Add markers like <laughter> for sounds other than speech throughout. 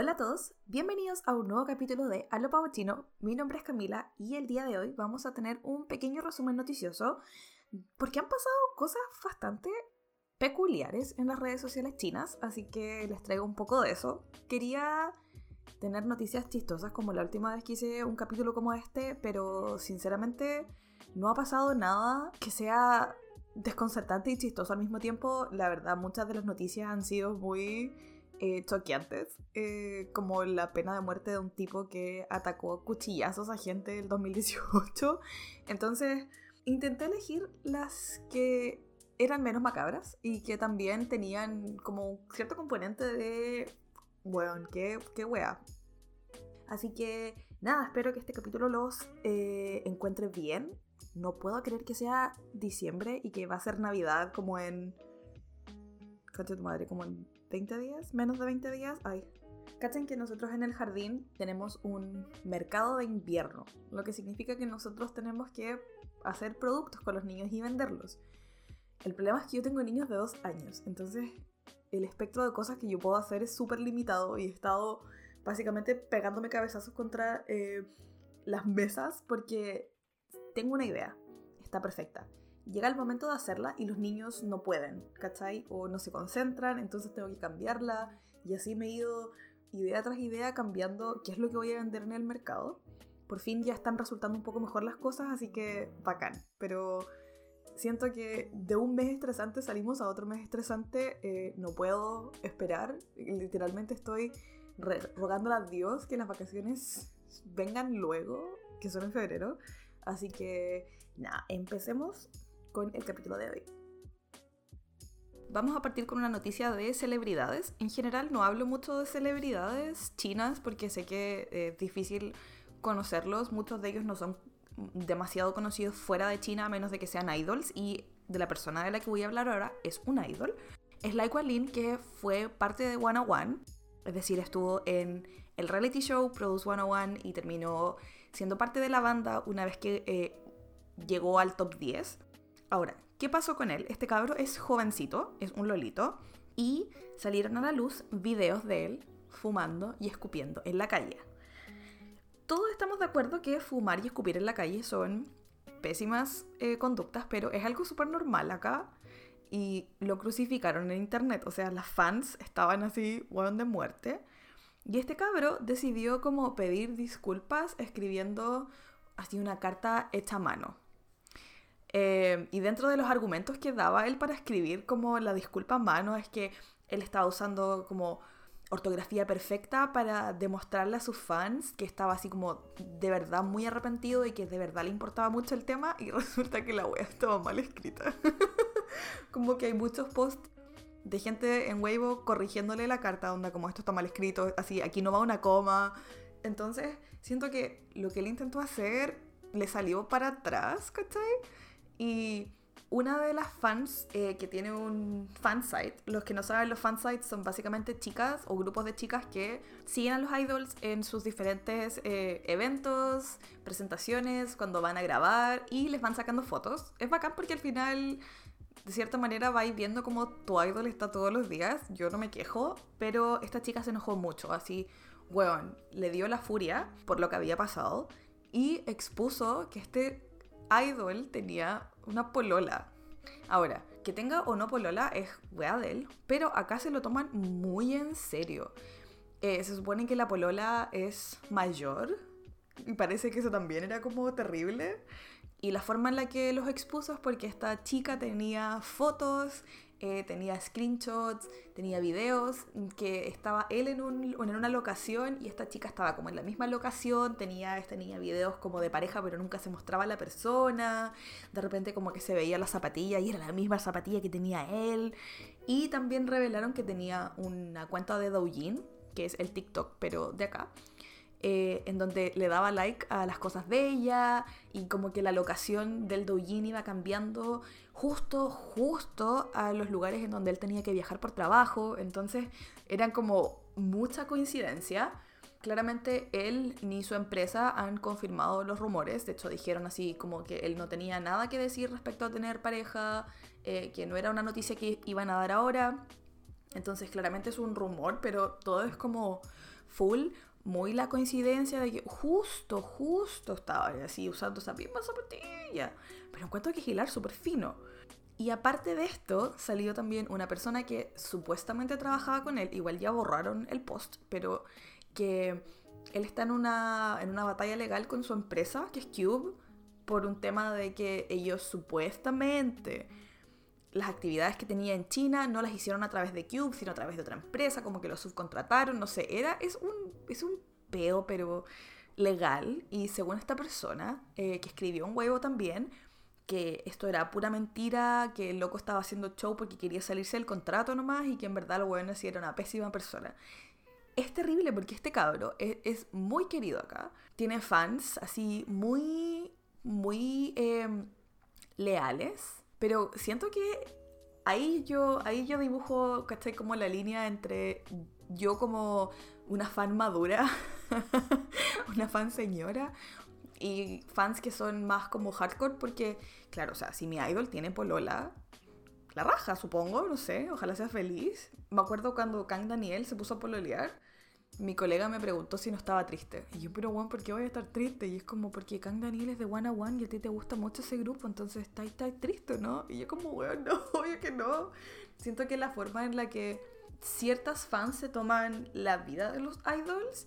Hola a todos, bienvenidos a un nuevo capítulo de Allo Chino. Mi nombre es Camila y el día de hoy vamos a tener un pequeño resumen noticioso porque han pasado cosas bastante peculiares en las redes sociales chinas, así que les traigo un poco de eso. Quería tener noticias chistosas como la última vez que hice un capítulo como este, pero sinceramente no ha pasado nada que sea desconcertante y chistoso al mismo tiempo. La verdad, muchas de las noticias han sido muy eh, choqueantes, eh, como la pena de muerte de un tipo que atacó cuchillazos a gente el 2018. Entonces, intenté elegir las que eran menos macabras y que también tenían como cierto componente de, bueno, qué, qué wea. Así que nada, espero que este capítulo los eh, encuentre bien. No puedo creer que sea diciembre y que va a ser Navidad como en... Cacho tu madre, como en 20 días, menos de 20 días. Ay, Cachen que nosotros en el jardín tenemos un mercado de invierno, lo que significa que nosotros tenemos que hacer productos con los niños y venderlos. El problema es que yo tengo niños de dos años, entonces el espectro de cosas que yo puedo hacer es súper limitado y he estado básicamente pegándome cabezazos contra eh, las mesas porque tengo una idea, está perfecta llega el momento de hacerla y los niños no pueden, ¿cachai? O no se concentran, entonces tengo que cambiarla y así me he ido idea tras idea cambiando qué es lo que voy a vender en el mercado. Por fin ya están resultando un poco mejor las cosas, así que bacán. Pero siento que de un mes estresante salimos a otro mes estresante, eh, no puedo esperar. Literalmente estoy rogándole a Dios que las vacaciones vengan luego, que son en febrero. Así que nada, empecemos con el capítulo de hoy. Vamos a partir con una noticia de celebridades. En general no hablo mucho de celebridades chinas porque sé que es difícil conocerlos. Muchos de ellos no son demasiado conocidos fuera de China a menos de que sean idols y de la persona de la que voy a hablar ahora es un idol. Es Lai Lin que fue parte de 101, es decir, estuvo en el reality show Produce 101 y terminó siendo parte de la banda una vez que eh, llegó al top 10. Ahora, ¿qué pasó con él? Este cabro es jovencito, es un lolito, y salieron a la luz videos de él fumando y escupiendo en la calle. Todos estamos de acuerdo que fumar y escupir en la calle son pésimas eh, conductas, pero es algo súper normal acá. Y lo crucificaron en internet, o sea, las fans estaban así, hueón de muerte. Y este cabro decidió como pedir disculpas escribiendo así una carta hecha a mano. Eh, y dentro de los argumentos que daba él para escribir como la disculpa a mano es que él estaba usando como ortografía perfecta para demostrarle a sus fans que estaba así como de verdad muy arrepentido y que de verdad le importaba mucho el tema y <laughs> resulta que la wea estaba mal escrita. <laughs> como que hay muchos posts de gente en Weibo corrigiéndole la carta, onda como esto está mal escrito, así aquí no va una coma. Entonces, siento que lo que él intentó hacer le salió para atrás, ¿cachai? Y una de las fans eh, que tiene un fansite, los que no saben, los fansites son básicamente chicas o grupos de chicas que siguen a los idols en sus diferentes eh, eventos, presentaciones, cuando van a grabar y les van sacando fotos. Es bacán porque al final, de cierta manera, vais viendo como tu idol está todos los días. Yo no me quejo, pero esta chica se enojó mucho, así, weón, le dio la furia por lo que había pasado y expuso que este Idol tenía una polola. Ahora, que tenga o no polola es wea de él, pero acá se lo toman muy en serio. Eh, se supone que la polola es mayor y parece que eso también era como terrible. Y la forma en la que los expuso es porque esta chica tenía fotos eh, tenía screenshots, tenía videos, que estaba él en, un, en una locación y esta chica estaba como en la misma locación, tenía, tenía videos como de pareja pero nunca se mostraba la persona, de repente como que se veía la zapatilla y era la misma zapatilla que tenía él, y también revelaron que tenía una cuenta de Douyin, que es el TikTok pero de acá, eh, en donde le daba like a las cosas de ella y como que la locación del doujin iba cambiando justo, justo a los lugares en donde él tenía que viajar por trabajo. Entonces eran como mucha coincidencia. Claramente él ni su empresa han confirmado los rumores, de hecho dijeron así como que él no tenía nada que decir respecto a tener pareja, eh, que no era una noticia que iban a dar ahora. Entonces claramente es un rumor, pero todo es como full, muy la coincidencia de que justo, justo estaba así usando esa misma zapatilla. Pero encuentro que Gilar súper fino. Y aparte de esto, salió también una persona que supuestamente trabajaba con él, igual ya borraron el post, pero que él está en una, en una batalla legal con su empresa, que es Cube, por un tema de que ellos supuestamente las actividades que tenía en China no las hicieron a través de Cube, sino a través de otra empresa, como que lo subcontrataron, no sé, era, es un, es un peo, pero legal, y según esta persona, eh, que escribió un huevo también, que esto era pura mentira, que el loco estaba haciendo show porque quería salirse del contrato nomás, y que en verdad el huevo sí era una pésima persona. Es terrible porque este cabro es, muy querido acá, tiene fans así muy, muy em, leales, pero siento que ahí yo, ahí yo dibujo, ¿cachai? Como la línea entre yo como una fan madura, <laughs> una fan señora, y fans que son más como hardcore, porque, claro, o sea, si mi idol tiene polola, la raja, supongo, no sé, ojalá sea feliz. Me acuerdo cuando Kang Daniel se puso a pololear mi colega me preguntó si no estaba triste. Y yo, pero bueno, ¿por qué voy a estar triste? Y es como, porque Kang Daniel es de One a One y a ti te gusta mucho ese grupo, entonces está, está triste, ¿no? Y yo como, bueno, <laughs> no, obvio que no. Siento que la forma en la que ciertas fans se toman la vida de los idols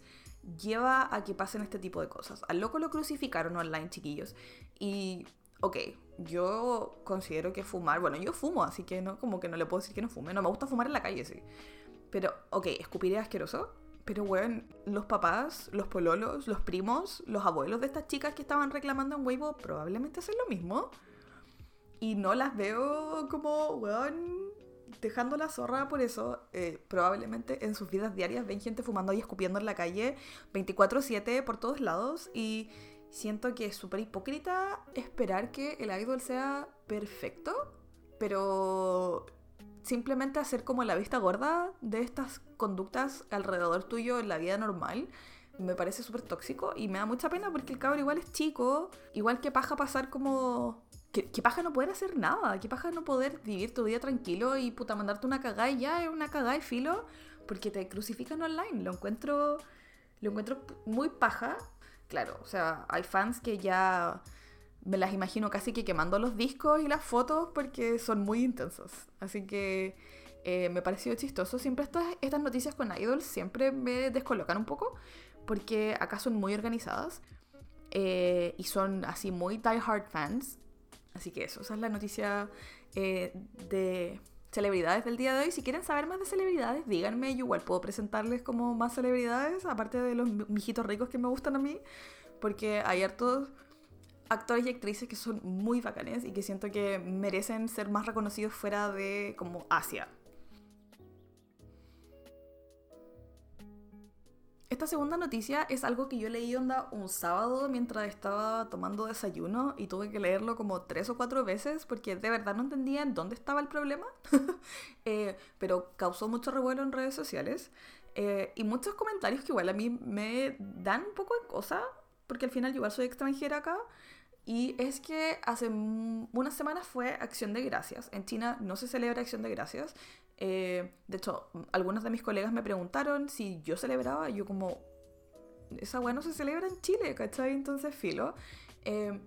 lleva a que pasen este tipo de cosas. Al loco lo crucificaron online, chiquillos. Y, ok, yo considero que fumar, bueno, yo fumo, así que no, como que no le puedo decir que no fume. No me gusta fumar en la calle, sí. Pero, ok, escupiré asqueroso pero, weón, los papás, los pololos, los primos, los abuelos de estas chicas que estaban reclamando en Weibo probablemente hacen lo mismo. Y no las veo como, weón, dejando la zorra por eso. Eh, probablemente en sus vidas diarias ven gente fumando y escupiendo en la calle 24-7 por todos lados. Y siento que es súper hipócrita esperar que el idol sea perfecto. Pero simplemente hacer como la vista gorda de estas conductas alrededor tuyo en la vida normal me parece súper tóxico y me da mucha pena porque el cabrón igual es chico, igual que paja pasar como... Que, paja no poder hacer nada, que paja no poder vivir tu vida tranquilo y puta mandarte una cagada y ya es una cagada y filo porque te crucifican online. Lo encuentro, lo encuentro muy paja. Claro, o sea, hay fans que ya me las imagino casi que quemando los discos y las fotos porque son muy intensos. Así que eh, me pareció chistoso. Siempre estas, estas noticias con idols siempre me descolocan un poco porque acá son muy organizadas eh, y son así muy die-hard fans. Así que eso, esa es la noticia eh, de celebridades del día de hoy. Si quieren saber más de celebridades, díganme, yo igual puedo presentarles como más celebridades, aparte de los mijitos ricos que me gustan a mí, porque hay hartos actores y actrices que son muy bacanes y que siento que merecen ser más reconocidos fuera de como Asia. Esta segunda noticia es algo que yo leí onda un sábado mientras estaba tomando desayuno y tuve que leerlo como tres o cuatro veces porque de verdad no entendía en dónde estaba el problema, <laughs> eh, pero causó mucho revuelo en redes sociales eh, y muchos comentarios que igual a mí me dan un poco de cosa porque al final yo igual soy extranjera acá y es que hace unas semanas fue Acción de Gracias. En China no se celebra Acción de Gracias. Eh, de hecho, algunos de mis colegas me preguntaron si yo celebraba. Yo como, esa weá no se celebra en Chile, ¿cachai? Entonces, filo. Eh,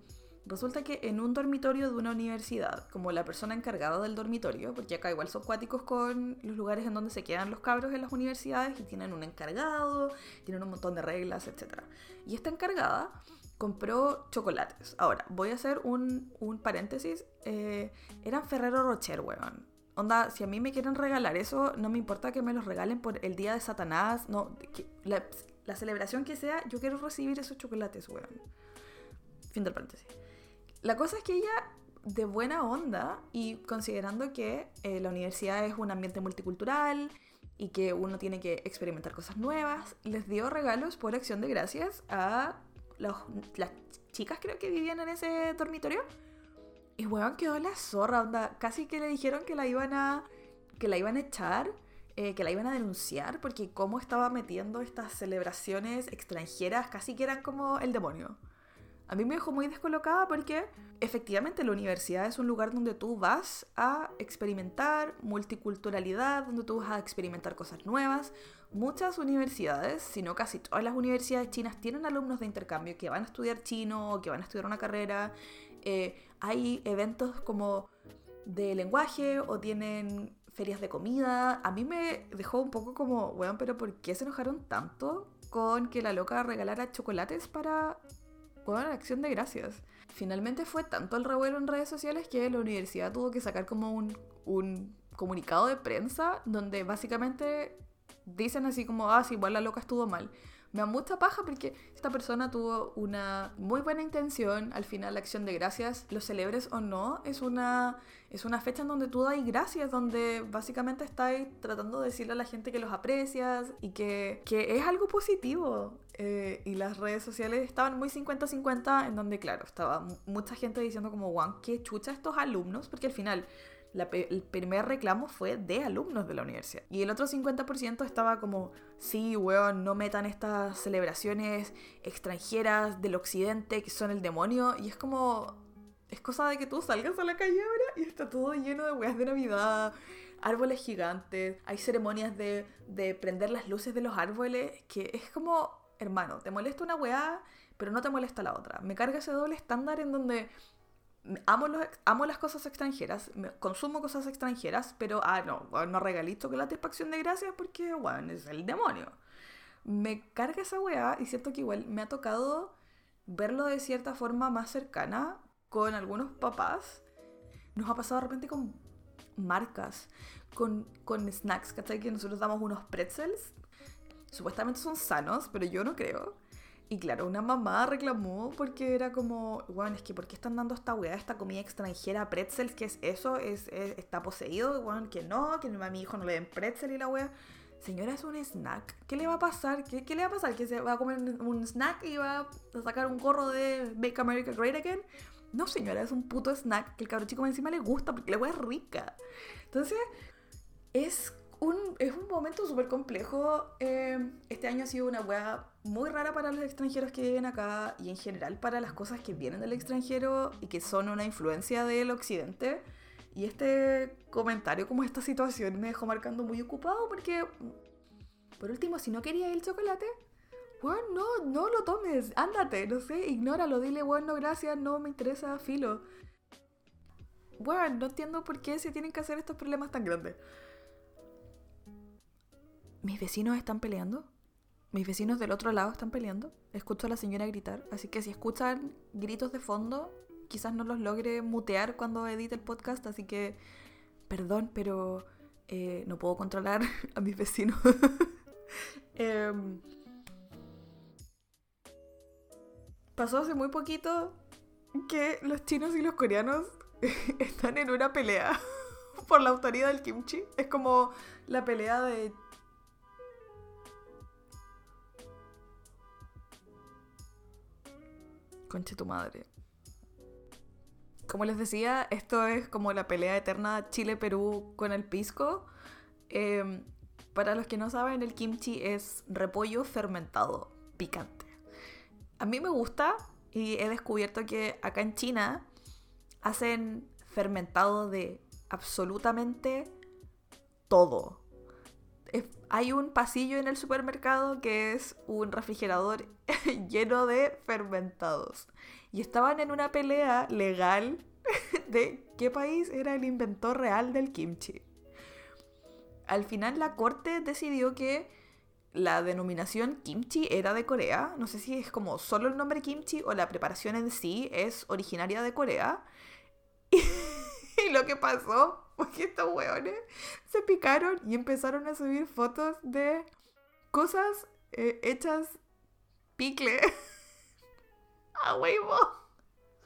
resulta que en un dormitorio de una universidad, como la persona encargada del dormitorio, porque acá igual son cuáticos con los lugares en donde se quedan los cabros en las universidades y tienen un encargado, tienen un montón de reglas, etc. Y esta encargada compró chocolates. Ahora, voy a hacer un, un paréntesis. Eh, eran Ferrero Rocher, weón. Onda, si a mí me quieren regalar eso, no me importa que me los regalen por el día de Satanás. No, la, celebración que sea, yo quiero recibir esos chocolates, weón. Fin del paréntesis. La cosa es que ella, de buena onda, y considerando que eh, la universidad es un ambiente multicultural y que uno tiene que experimentar cosas nuevas, les dio regalos por acción de gracias a las chicas creo que vivían en ese dormitorio. Y weón quedó la zorra, onda. Casi que le dijeron que la iban a. que la iban a echar. Eh, que la iban a denunciar porque cómo estaba metiendo estas celebraciones extranjeras casi que eran como el demonio. A mí me dejó muy descolocada porque efectivamente la universidad es un lugar donde tú vas a experimentar multiculturalidad, donde tú vas a experimentar cosas nuevas. Muchas universidades, si no casi todas las universidades chinas, tienen alumnos de intercambio que van a estudiar chino o que van a estudiar una carrera. Eh, hay eventos como de lenguaje o tienen ferias de comida. A mí me dejó un poco como, weón, pero ¿por qué se enojaron tanto con que la loca regalara chocolates para la acción de gracias. Finalmente fue tanto el revuelo en redes sociales que la universidad tuvo que sacar como un, un comunicado de prensa donde básicamente dicen así como, ah, sí, igual la loca estuvo mal me da mucha paja porque esta persona tuvo una muy buena intención. Al final, la acción de gracias, lo celebres o no, es una, es una fecha en donde tú das gracias, donde básicamente estáis tratando de decirle a la gente que los aprecias y que, que es algo positivo. Eh, y las redes sociales estaban muy 50-50, en donde, claro, estaba mucha gente diciendo como, Juan, qué chucha estos alumnos, porque al final el primer reclamo fue de alumnos de la universidad. Y el otro 50% estaba como, sí, weón, no metan estas celebraciones extranjeras del occidente que son el demonio. Y es como, es cosa de que tú salgas a la calle ahora y está todo lleno de weas de Navidad, árboles gigantes, hay ceremonias de, de prender las luces de los árboles, que es como, hermano, te molesta una wea, pero no te molesta la otra. Me carga ese doble estándar en donde amo, los, amo las cosas extranjeras, consumo cosas extranjeras, pero, ah, no, no regalito que la satisfacción de gracias porque, bueno, es el demonio. Me carga esa weá y siento que igual me ha tocado verlo de cierta forma más cercana con algunos papás. Nos ha pasado de repente con marcas, con, con snacks, ¿cachai? Que nosotros damos unos pretzels. Supuestamente son sanos, pero yo no creo. Y claro, una mamá reclamó porque era como, bueno, es que ¿por qué están dando esta weá, esta comida extranjera, pretzels? ¿Qué es eso? ¿Es, está poseído? Bueno, que no, que a mi hijo no le den pretzel y la weá. Señora, es un snack. ¿Qué le va a pasar? ¿Qué, ¿Qué, le va a pasar? ¿Que se va a comer un snack y va a sacar un gorro de Make America Great Again? No, señora, es un puto snack que el cabro chico encima le gusta porque la weá es rica. Entonces, es un, es un momento súper complejo. Eh, este año ha sido una weá muy rara para los extranjeros que viven acá y en general para las cosas que vienen del extranjero y que son una influencia del occidente. Y este comentario, como esta situación, me dejó marcando muy ocupado porque, por último, si no quería el chocolate, bueno, no, no lo tomes, ándate, no sé, ignóralo, dile, bueno, gracias, no me interesa, filo. Bueno, no entiendo por qué se tienen que hacer estos problemas tan grandes. ¿Mis vecinos están peleando? Mis vecinos del otro lado están peleando. Escucho a la señora gritar. Así que si escuchan gritos de fondo, quizás no los logre mutear cuando edite el podcast. Así que, perdón, pero eh, no puedo controlar <laughs> a mis vecinos. <laughs> Em, pasó hace muy poquito que los chinos y los coreanos <laughs> están en una pelea por la autoridad del kimchi. Es como la pelea de Conche tu madre. Como les decía, esto es como la pelea eterna Chile-Perú con el pisco. Em, para los que no saben, el kimchi es repollo fermentado, picante. A mí me gusta y he descubierto que acá en China hacen fermentado de absolutamente todo hay un pasillo en el supermercado que es un refrigerador <laughs> lleno de fermentados. Y estaban en una pelea legal <laughs> de qué país era el inventor real del kimchi. Al final la corte decidió que la denominación kimchi era de Corea. No sé si es como solo el nombre kimchi o la preparación en sí es originaria de Corea. <laughs> Y, lo que pasó <laughs> porque estos hueones se picaron y empezaron a subir fotos de cosas eh, hechas picle. <laughs> a huevo. <laughs>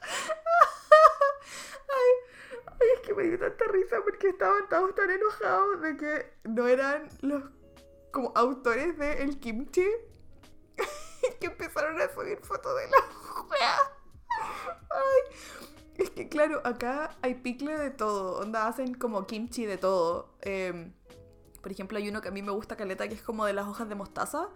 ay, es que me dio tanta risa porque estaban todos tan enojados de que no eran los como autores de el kimchi que empezaron a subir fotos de la juega. Ay, <laughs> es que claro, acá hay picle de todo, hacen como kimchi de todo. Em, por ejemplo, hay uno que a mí me gusta caleta que es como de las hojas de mostaza.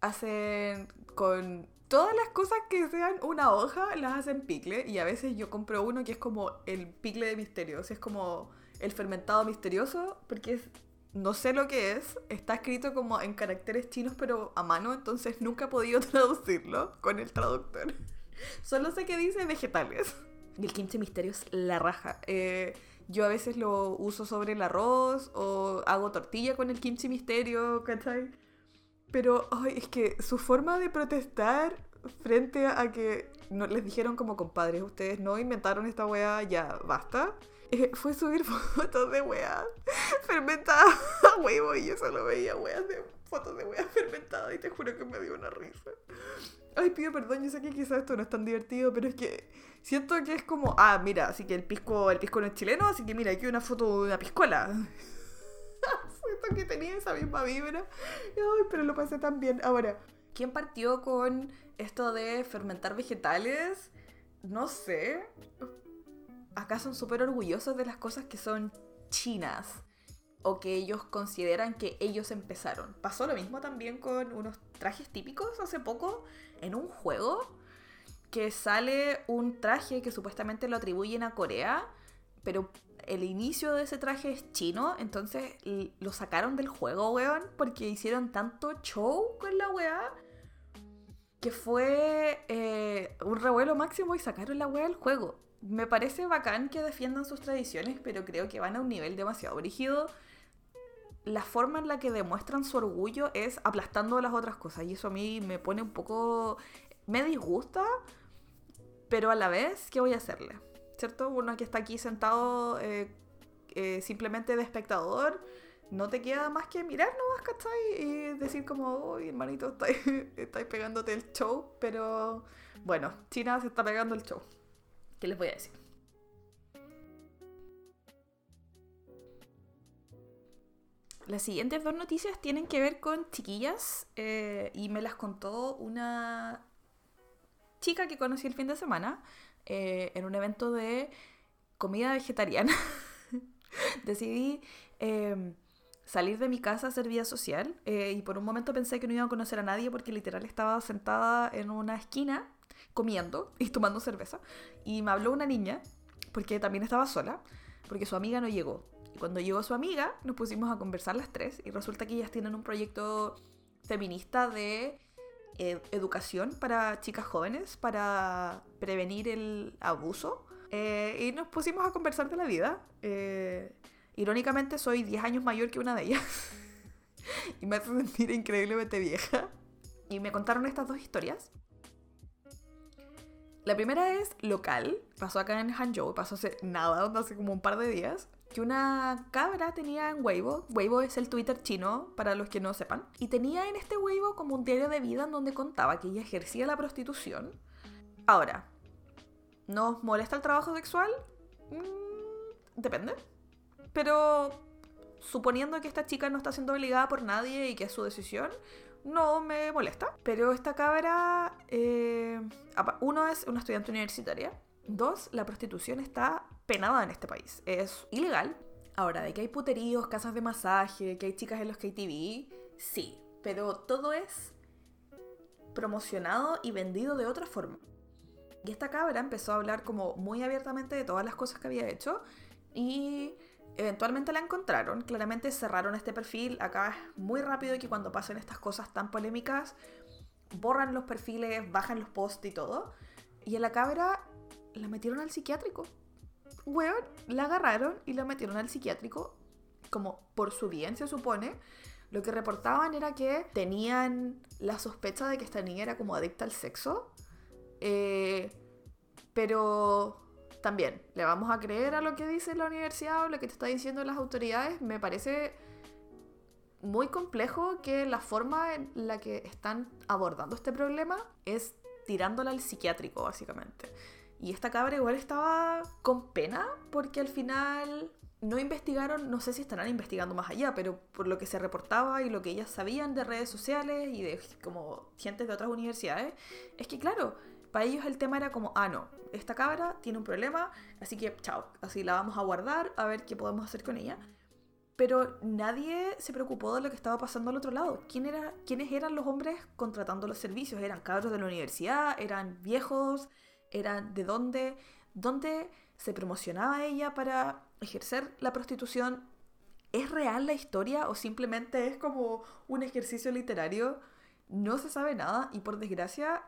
Hacen con todas las cosas que sean una hoja las hacen picle y a veces yo compro uno que es como el picle de misterio, es como el fermentado misterioso porque es no sé lo que es, está escrito como en caracteres chinos pero a mano, entonces nunca he podido <laughs> traducirlo con el traductor. <laughs> Solo sé que dice vegetales. El kimchi misterio es la raja. Eh, yo a veces lo uso sobre el arroz o hago tortilla con el kimchi misterio, ¿cachai? Pero ay, es que su forma de protestar frente a que no, les dijeron como compadres, ustedes no inventaron esta wea, ya basta. Eh, fue subir <laughs> fotos de weas fermentadas a huevo y yo solo veía weas de fotos de weas fermentadas y te juro que me dio una risa. Ay, pido perdón, yo sé que quizás esto no es tan divertido, pero es que siento que es como, ah, mira, así que el pisco, el pisco no es chileno, así que mira, aquí una foto de una piscola. <laughs> siento que tenía esa misma vibra. Ay, pero lo pasé tan bien. Ahora, ¿quién partió con esto de fermentar vegetales? No sé. Acá son súper orgullosos de las cosas que son chinas o que ellos consideran que ellos empezaron. Pasó lo mismo también con unos trajes típicos hace poco en un juego que sale un traje que supuestamente lo atribuyen a Corea, pero el inicio de ese traje es chino, entonces lo sacaron del juego, weón, porque hicieron tanto show con la weá que fue eh, un revuelo máximo y sacaron la weá del juego. Me parece bacán que defiendan sus tradiciones, pero creo que van a un nivel demasiado brígido la forma en la que demuestran su orgullo es aplastando las otras cosas. Y eso a mí me pone un poco. me disgusta, pero a la vez, ¿qué voy a hacerle? ¿Cierto? Uno que está aquí sentado eh, eh, simplemente de espectador, no te queda más que mirar nomás, ¿cachai? Y decir como, uy, hermanito, estáis, <laughs> estáis pegándote el show, pero bueno, China se está pegando el show. ¿Qué les voy a decir? Las siguientes dos noticias tienen que ver con chiquillas eh, y me las contó una chica que conocí el fin de semana eh, en un evento de comida vegetariana. <laughs> Decidí em, salir de mi casa a hacer vida social eh, y por un momento pensé que no iba a conocer a nadie porque literal estaba sentada en una esquina comiendo y tomando cerveza y me habló una niña porque también estaba sola porque su amiga no llegó cuando llegó su amiga, nos pusimos a conversar las tres y resulta que ellas tienen un proyecto feminista de eh, educación para chicas jóvenes, para prevenir el abuso. Eh, y nos pusimos a conversar de la vida. Eh, irónicamente, soy 10 años mayor que una de ellas. <laughs> y me hace sentir increíblemente vieja. Y me contaron estas dos historias. La primera es local, pasó acá en Hangzhou, pasó hace nada, hace como un par de días que una cabra tenía en Weibo, Weibo es el Twitter chino para los que no sepan, y tenía en este Weibo como un diario de vida en donde contaba que ella ejercía la prostitución. Ahora, ¿nos molesta el trabajo sexual? Mm, depende. Pero suponiendo que esta chica no está siendo obligada por nadie y que es su decisión, no me molesta. Pero esta cabra, eh, uno es una estudiante universitaria, dos, la prostitución está penada en este país. Es ilegal. Ahora, de que hay puteríos, casas de masaje, que hay chicas en los KTV, sí, pero todo es promocionado y vendido de otra forma. Y esta cabra empezó a hablar como muy abiertamente de todas las cosas que había hecho y eventualmente la encontraron. Claramente cerraron este perfil. Acá es muy rápido que cuando pasen estas cosas tan polémicas, borran los perfiles, bajan los posts y todo. Y a la cabra la metieron al psiquiátrico weón, la agarraron y la metieron al psiquiátrico, como por su bien se supone. Lo que reportaban era que tenían la sospecha de que esta niña era como adicta al sexo. Eh, pero también, ¿le vamos a creer a lo que dice la universidad o lo que te está diciendo las autoridades? Me parece muy complejo que la forma en la que están abordando este problema es tirándola al psiquiátrico, básicamente. Y esta cabra igual estaba con pena porque al final no investigaron, no sé si estarán investigando más allá, pero por lo que se reportaba y lo que ellas sabían de redes sociales y de como gente de otras universidades, es que claro, para ellos el tema era como, ah, no, esta cabra tiene un problema, así que chao, así la vamos a guardar, a ver qué podemos hacer con ella. pero nadie se preocupó de lo que estaba pasando al otro lado. ¿Quién era, ¿Quiénes eran los hombres contratando los servicios? ¿Eran cabros de la universidad? ¿Eran viejos? ¿Eran de dónde? ¿Dónde se promocionaba ella para ejercer la prostitución? ¿Es real la historia o simplemente es como un ejercicio literario? No se sabe nada y por desgracia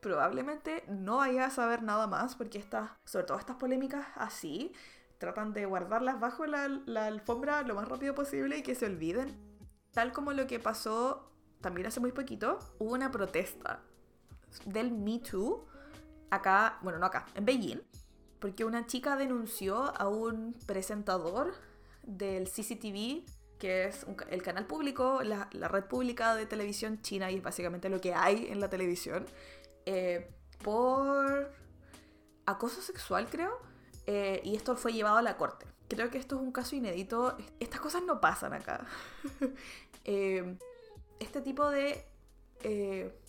probablemente no vaya a saber nada más porque estas, sobre todo estas polémicas así, tratan de guardarlas bajo la, la, alfombra lo más rápido posible y que se olviden. Tal como lo que pasó también hace muy poquito, hubo una protesta del Me Too acá, bueno, no acá, en Beijing, porque una chica denunció a un presentador del CCTV, que es el canal público, la, la, red pública de televisión china y es básicamente lo que hay en la televisión, eh, por acoso sexual, creo eh, y esto fue llevado a la corte. Creo que esto es un caso inédito. Estas cosas no pasan acá. <laughs> Eh, este tipo de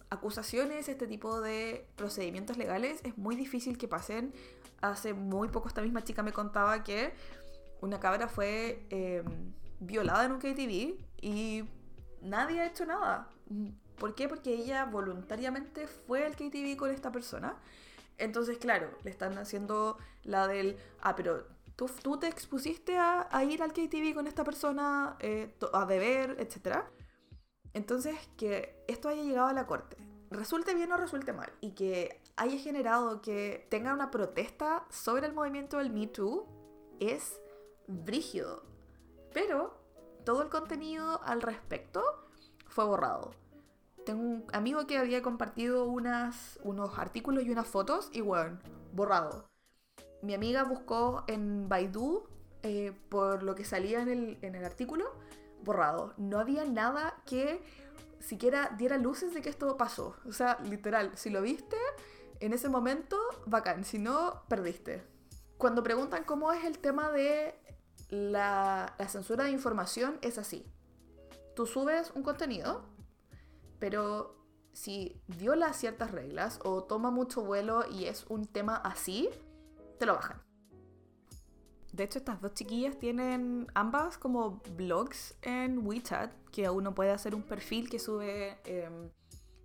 acusaciones, este tipo de procedimientos legales es muy difícil que pasen. Hace muy poco esta misma chica me contaba que una cabra fue violada en un KTV y nadie ha hecho nada. ¿Por qué? Porque ella voluntariamente fue al KTV con esta persona entonces, claro, le están haciendo la del, ah, pero tú, tú te expusiste a, ir al KTV con esta persona, eh, a beber, etc. Entonces, que esto haya llegado a la corte, resulte bien o resulte mal, y que haya generado que tenga una protesta sobre el movimiento del Me Too, es brígido. Pero todo el contenido al respecto fue borrado tengo un amigo que había compartido unas, unos artículos y unas fotos y bueno, borrado. Mi amiga buscó en Baidu eh, por lo que salía en el, en el artículo, borrado. No había nada que siquiera diera luces de que esto pasó. O sea, literal, si lo viste, en ese momento, bacán. Si no, perdiste. Cuando preguntan cómo es el tema de la, la censura de información, es así. Tú subes un contenido, pero si viola ciertas reglas o toma mucho vuelo y es un tema así, te lo bajan. De hecho, estas dos chiquillas tienen ambas como blogs en WeChat, que uno puede hacer un perfil que sube em,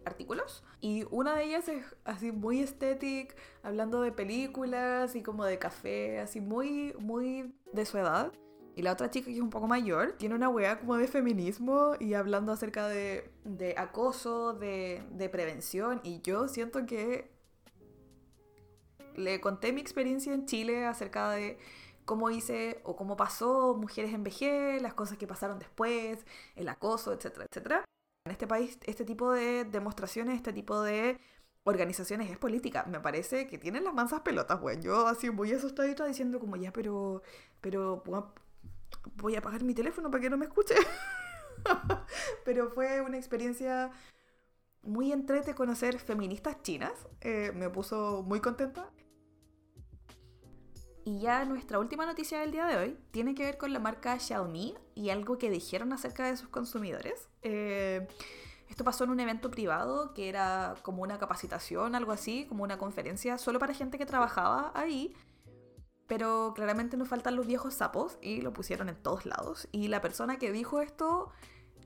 artículos. Y una de ellas es así muy estética, hablando de películas y como de café, así muy, muy de su edad. Y la otra chica que es un poco mayor tiene una weá como de feminismo y hablando acerca de, de acoso, de, de, prevención. Y yo siento que le conté mi experiencia en Chile acerca de cómo hice o cómo pasó Mujeres en VG, las cosas que pasaron después, el acoso, etcétera, etcétera. En este país, este tipo de demostraciones, este tipo de organizaciones es política. Me parece que tienen las mansas pelotas, güey. Yo así muy asustadita diciendo como ya, pero, pero voy a apagar mi teléfono para que no me escuche. <laughs> Pero fue una experiencia muy entrete conocer feministas chinas. Eh, me puso muy contenta. Y ya nuestra última noticia del día de hoy tiene que ver con la marca Xiaomi y algo que dijeron acerca de sus consumidores. Eh, esto pasó en un evento privado que era como una capacitación, algo así, como una conferencia solo para gente que trabajaba ahí. Pero claramente nos faltan los viejos sapos y lo pusieron en todos lados. Y la persona que dijo esto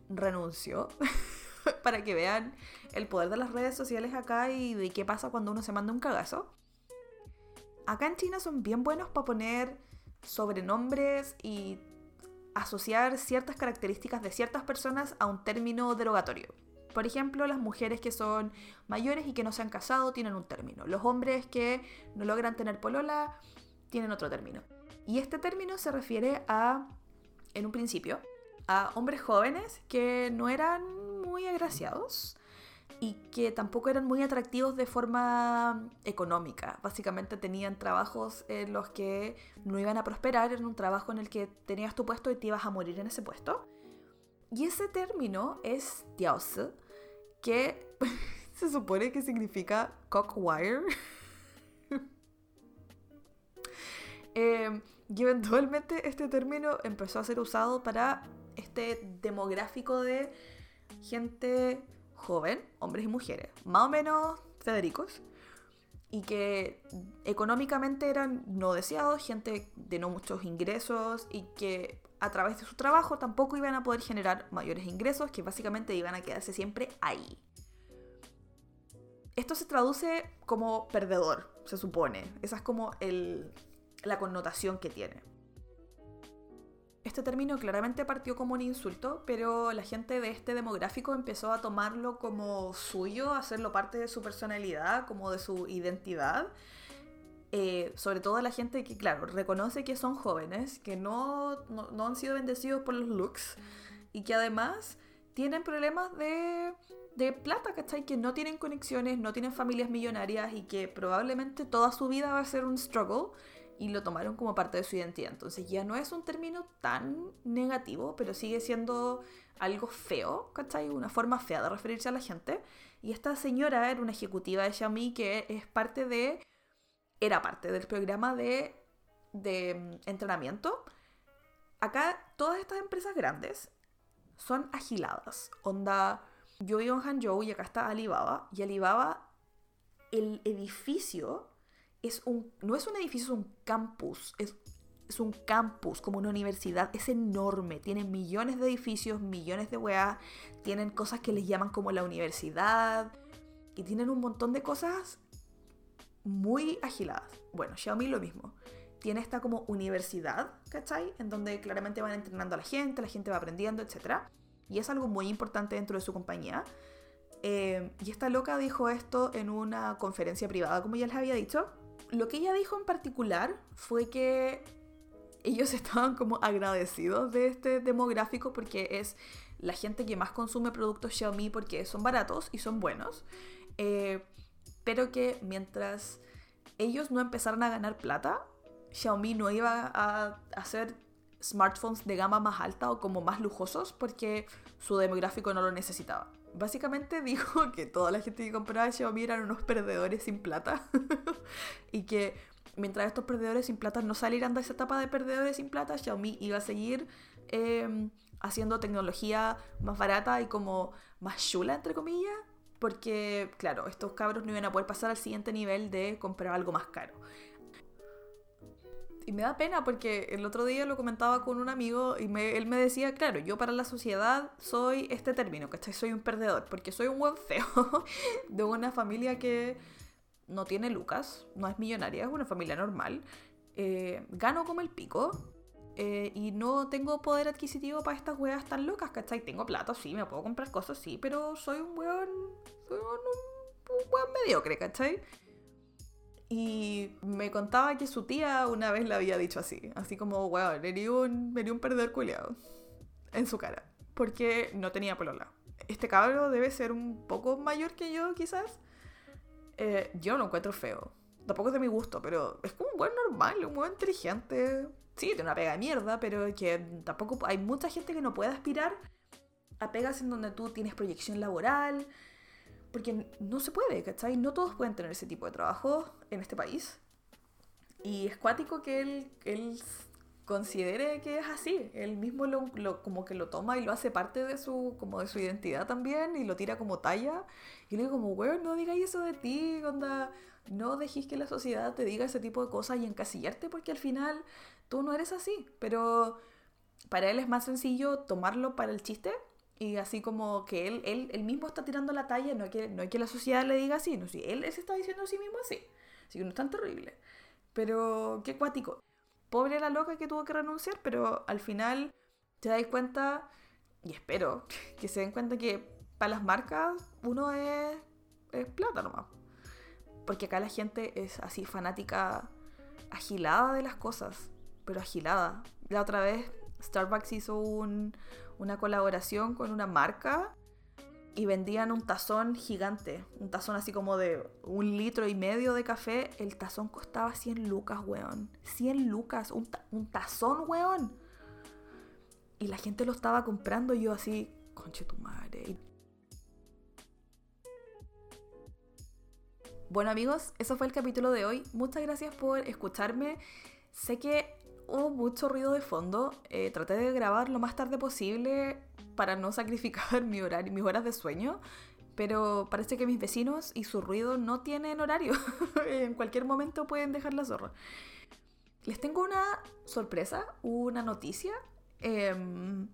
renunció. <laughs> para que vean el poder de las redes sociales acá y de qué pasa cuando uno se manda un cagazo. Acá en China son bien buenos para poner sobrenombres y asociar ciertas características de ciertas personas a un término derogatorio. Por ejemplo, las mujeres que son mayores y que no se han casado tienen un término. Los hombres que no logran tener polola tienen otro término. Y este término se refiere a, en un principio, a hombres jóvenes que no eran muy agraciados y que tampoco eran muy atractivos de forma económica. Básicamente tenían trabajos en los que no iban a prosperar, en un trabajo en el que tenías tu puesto y te ibas a morir en ese puesto. Y ese término es dios, que <laughs> se supone que significa cockwire. <laughs> Eh, y eventualmente este término empezó a ser usado para este demográfico de gente joven, hombres y mujeres, más o menos Federicos, y que económicamente eran no deseados, gente de no muchos ingresos y que a través de su trabajo tampoco iban a poder generar mayores ingresos, que básicamente iban a quedarse siempre ahí. Esto se traduce como perdedor, se supone. Esa es como la connotación que tiene. Este término claramente partió como un insulto, pero la gente de este demográfico empezó a tomarlo como suyo, a hacerlo parte de su personalidad, como de su identidad. Eh, sobre todo la gente que, claro, reconoce que son jóvenes, que no, no, han sido bendecidos por los looks y que además tienen problemas de, de plata, ¿cachai? Que no tienen conexiones, no tienen familias millonarias y que probablemente toda su vida va a ser un struggle y lo tomaron como parte de su identidad. Entonces ya no es un término tan negativo, pero sigue siendo algo feo, ¿cachai? Una forma fea de referirse a la gente. Y esta señora era una ejecutiva de Xiaomi que es parte de... Era parte del programa de, de mm, entrenamiento. Acá todas estas empresas grandes son agiladas. Onda, yo vivo en Hangzhou y acá está Alibaba. Y Alibaba, el edificio es un, no es un edificio, es un campus. Es, es un campus, como una universidad. Es enorme. Tienen millones de edificios, millones de weas. Tienen cosas que les llaman como la universidad. Y tienen un montón de cosas muy agiladas. Bueno, Xiaomi lo mismo. Tiene esta como universidad, ¿cachai? En donde claramente van entrenando a la gente, la gente va aprendiendo, etc. Y es algo muy importante dentro de su compañía. Eh, y esta loca dijo esto en una conferencia privada, como ya les había dicho lo que ella dijo en particular fue que ellos <laughs> estaban como agradecidos de este demográfico porque es la gente que más consume productos Xiaomi porque son baratos y son buenos. Eh, pero que mientras ellos no empezaran a ganar plata, Xiaomi no iba a hacer smartphones de gama más alta o como más lujosos porque su demográfico no lo necesitaba. Básicamente <laughs> dijo que toda la gente que compraba Xiaomi eran unos perdedores sin plata <laughs> y que mientras estos perdedores sin plata no salieran de esa etapa de perdedores sin plata, Xiaomi iba a seguir em, haciendo tecnología más barata y como más chula, entre comillas, porque, claro, estos cabros no iban a poder pasar al siguiente nivel de comprar algo más caro. Y me da pena porque el otro día lo comentaba con un amigo y él me decía, claro, yo para la sociedad soy este término, ¿cachai? Soy un perdedor, porque soy un buen feo <laughs> de una familia que no tiene lucas, no es millonaria, es una familia normal. Eh, gano como el pico, eh, y no tengo poder adquisitivo para estas weas tan locas, ¿cachai? Tengo plata, sí, me puedo comprar cosas, sí, pero soy un weón, soy un, un weón mediocre, ¿cachai? Y me contaba que su tía una vez le había dicho así, así como, wow, le un, un perdedor culiado en su cara, porque no tenía polola. Este cabro debe ser un poco mayor que yo, quizás. Eh, yo lo encuentro feo. Tampoco es de mi gusto, pero es como un buen normal, un buen inteligente. Sí, tiene una pega de mierda, pero que tampoco hay mucha gente que no puede aspirar a pegas en donde tú tienes proyección laboral, porque no se puede, ¿cachai? No todos pueden tener ese tipo de trabajo en este país. Y es cuático que él, él considere que es así. Él mismo lo, como que lo toma y lo hace parte de su, como de su identidad también y lo tira como talla. Y le digo como, weón, no digáis eso de ti, onda. No dejes que la sociedad te diga ese tipo de cosas y encasillarte porque al final tú no eres así. Pero para él es más sencillo tomarlo para el chiste y así como que él, él, él mismo está tirando la talla, no es que, no que la sociedad le diga así, no, si él, se está diciendo a sí mismo así. Así que no es tan terrible. Pero qué cuático. Pobre la loca que tuvo que renunciar, pero al final te dais cuenta, y espero <laughs> que se den cuenta que para las marcas uno es, es plata nomás. Porque acá la gente es así fanática, agilada de las cosas, pero agilada. La otra vez Starbucks hizo un, una colaboración con una marca y vendían un tazón gigante, un tazón así como de un litro y medio de café. El tazón costaba 100 lucas, weón. 100 lucas, un, tazón, weón. Y la gente lo estaba comprando y yo así, conche tu madre. Bueno amigos, eso fue el capítulo de hoy. Muchas gracias por escucharme. Sé que hubo mucho ruido de fondo. Eh, traté de grabar lo más tarde posible para no sacrificar mi horario, mis horas de sueño. pero parece que mis vecinos y su ruido no tienen horario. <laughs> en cualquier momento pueden dejar la zorra. Les tengo una sorpresa, una noticia. Em,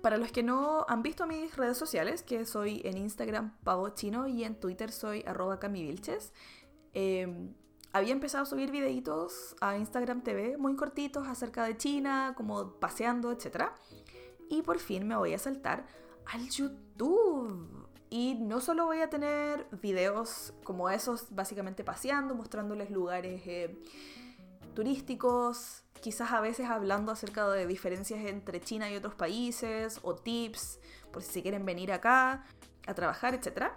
para los que no han visto mis redes sociales, que soy en Instagram pavo chino y en Twitter soy arroba camivilches, em, había empezado a subir videitos a Instagram TV muy cortitos acerca de China, como paseando, etc. Y por fin me voy a saltar al YouTube. Y no solo voy a tener videos como esos, básicamente paseando, mostrándoles lugares eh, turísticos, quizás a veces hablando acerca de diferencias entre China y otros países, o tips por si se quieren venir acá a trabajar, etc.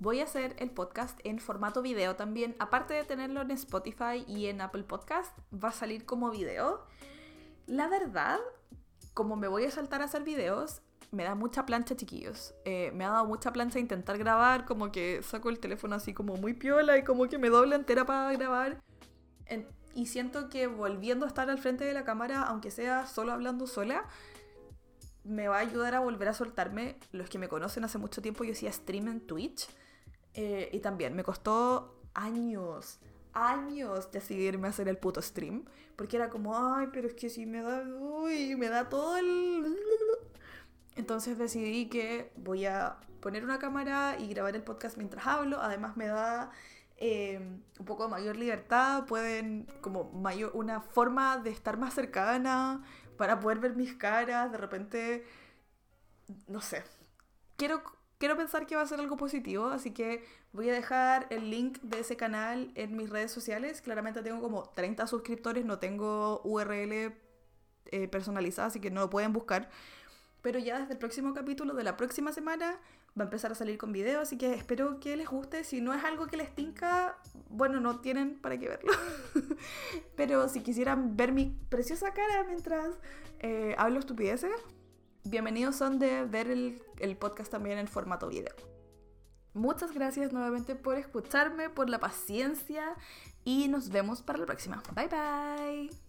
Voy a hacer el podcast en formato video también, aparte de tenerlo en Spotify y en Apple Podcast, va a salir como video. La verdad, como me voy a saltar a hacer videos, me da mucha plancha, chiquillos. Eh, me ha dado mucha plancha intentar grabar, como que saco el teléfono así como muy piola y como que me doble entera para grabar. y siento que volviendo a estar al frente de la cámara, aunque sea solo hablando sola, me va a ayudar a volver a soltarme. Los que me conocen hace mucho tiempo, yo hacía stream en Twitch. Eh, y también me costó años, años decidirme a hacer el puto stream. Porque era como, ay, pero es que si me da, uy, me da todo el entonces decidí que voy a poner una cámara y grabar el podcast mientras hablo. Además me da em, un poco de mayor libertad, pueden como mayor, una forma de estar más cercana para poder ver mis caras. De repente, no sé. Quiero, quiero pensar que va a ser algo positivo, así que voy a dejar el link de ese canal en mis redes sociales. Claramente tengo como 30 suscriptores, no tengo URL eh, personalizada, así que no lo pueden buscar pero ya desde el próximo capítulo de la próxima semana va a empezar a salir con video, así que espero que les guste. Si no es algo que les tinca, bueno, no tienen para qué verlo. <laughs> pero si quisieran ver mi preciosa cara mientras eh, hablo estupideces, bienvenidos son de ver el, el podcast también en formato video. Muchas gracias nuevamente por escucharme, por la paciencia y nos vemos para la próxima. Bye bye.